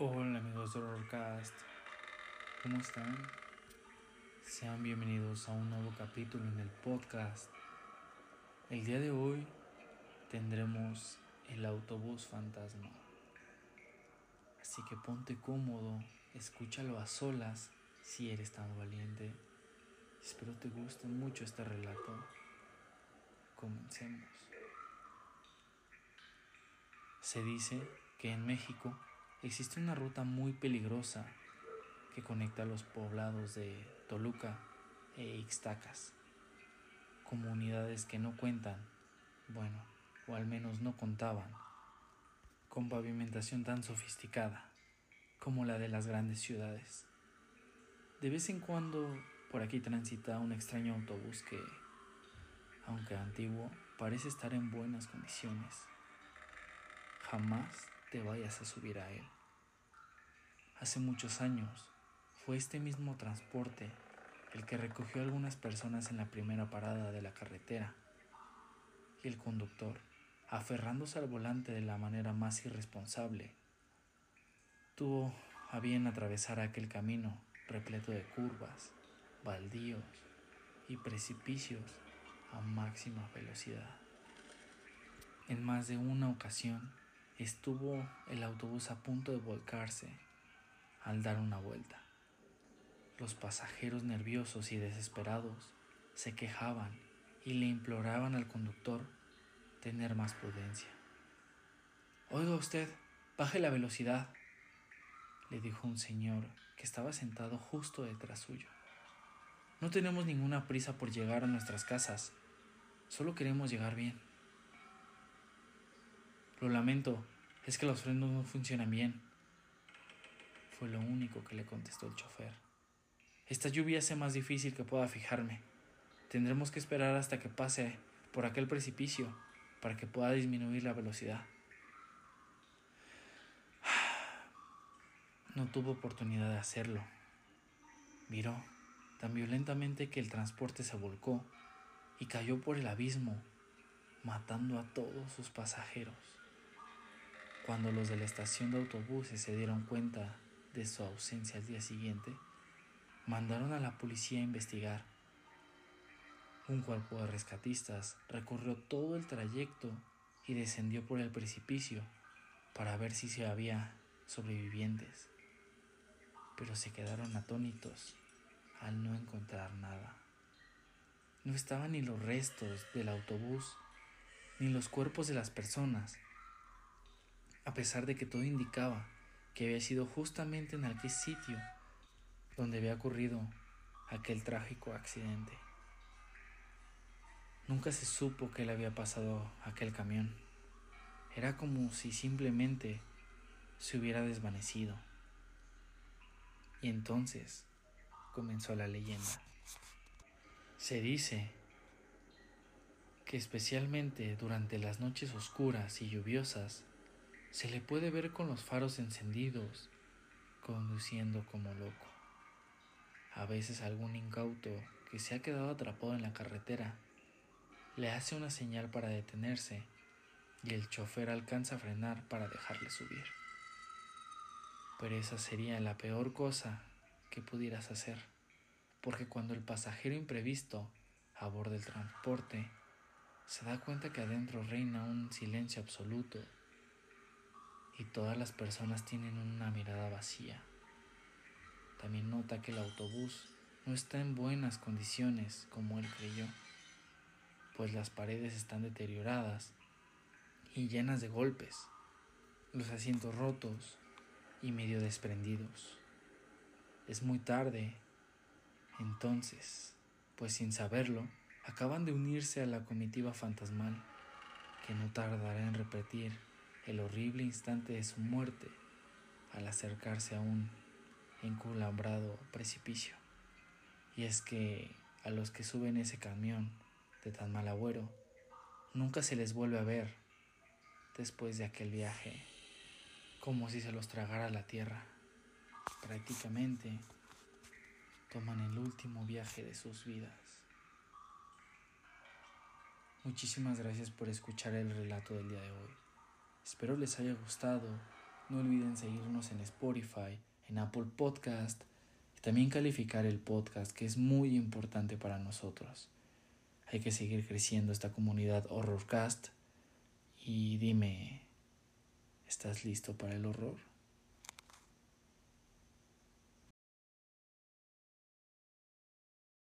Hola amigos de Horrorcast, ¿cómo están? Sean bienvenidos a un nuevo capítulo en el podcast. El día de hoy tendremos el autobús fantasma. Así que ponte cómodo, escúchalo a solas si eres tan valiente. Espero te guste mucho este relato. Comencemos. Se dice que en México existe una ruta muy peligrosa que conecta los poblados de Toluca e Ixtacas, comunidades que no cuentan, bueno, o al menos no contaban, con pavimentación tan sofisticada como la de las grandes ciudades. De vez en cuando por aquí transita un extraño autobús que, aunque antiguo, parece estar en buenas condiciones. Jamás te vayas a subir a él. Hace muchos años fue este mismo transporte el que recogió a algunas personas en la primera parada de la carretera y el conductor, aferrándose al volante de la manera más irresponsable, tuvo a bien atravesar aquel camino repleto de curvas, baldíos y precipicios a máxima velocidad. En más de una ocasión, estuvo el autobús a punto de volcarse al dar una vuelta. Los pasajeros nerviosos y desesperados se quejaban y le imploraban al conductor tener más prudencia. Oiga usted, baje la velocidad, le dijo un señor que estaba sentado justo detrás suyo. No tenemos ninguna prisa por llegar a nuestras casas, solo queremos llegar bien. Lo lamento, es que los frenos no funcionan bien. Fue lo único que le contestó el chofer. Esta lluvia hace más difícil que pueda fijarme. Tendremos que esperar hasta que pase por aquel precipicio para que pueda disminuir la velocidad. No tuvo oportunidad de hacerlo. Miró tan violentamente que el transporte se volcó y cayó por el abismo, matando a todos sus pasajeros. Cuando los de la estación de autobuses se dieron cuenta de su ausencia al día siguiente, mandaron a la policía a investigar. Un cuerpo de rescatistas recorrió todo el trayecto y descendió por el precipicio para ver si se había sobrevivientes, pero se quedaron atónitos al no encontrar nada. No estaban ni los restos del autobús, ni los cuerpos de las personas, a pesar de que todo indicaba que había sido justamente en aquel sitio donde había ocurrido aquel trágico accidente. Nunca se supo qué le había pasado a aquel camión. Era como si simplemente se hubiera desvanecido. Y entonces comenzó la leyenda. Se dice que especialmente durante las noches oscuras y lluviosas, se le puede ver con los faros encendidos, conduciendo como loco. A veces algún incauto que se ha quedado atrapado en la carretera le hace una señal para detenerse y el chofer alcanza a frenar para dejarle subir. Pero esa sería la peor cosa que pudieras hacer, porque cuando el pasajero imprevisto aborda el transporte, se da cuenta que adentro reina un silencio absoluto y todas las personas tienen una mirada vacía. También nota que el autobús no está en buenas condiciones como él creyó, pues las paredes están deterioradas y llenas de golpes, los asientos rotos y medio desprendidos. Es muy tarde, entonces, pues sin saberlo, acaban de unirse a la comitiva fantasmal, que no tardará en repetir el horrible instante de su muerte al acercarse a un enculambrado precipicio. Y es que a los que suben ese camión de tan mal agüero, nunca se les vuelve a ver después de aquel viaje, como si se los tragara la tierra. Prácticamente toman el último viaje de sus vidas. Muchísimas gracias por escuchar el relato del día de hoy. Espero les haya gustado No olviden seguirnos en Spotify, en Apple Podcast y también calificar el podcast que es muy importante para nosotros. Hay que seguir creciendo esta comunidad Horrorcast y dime, ¿estás listo para el horror?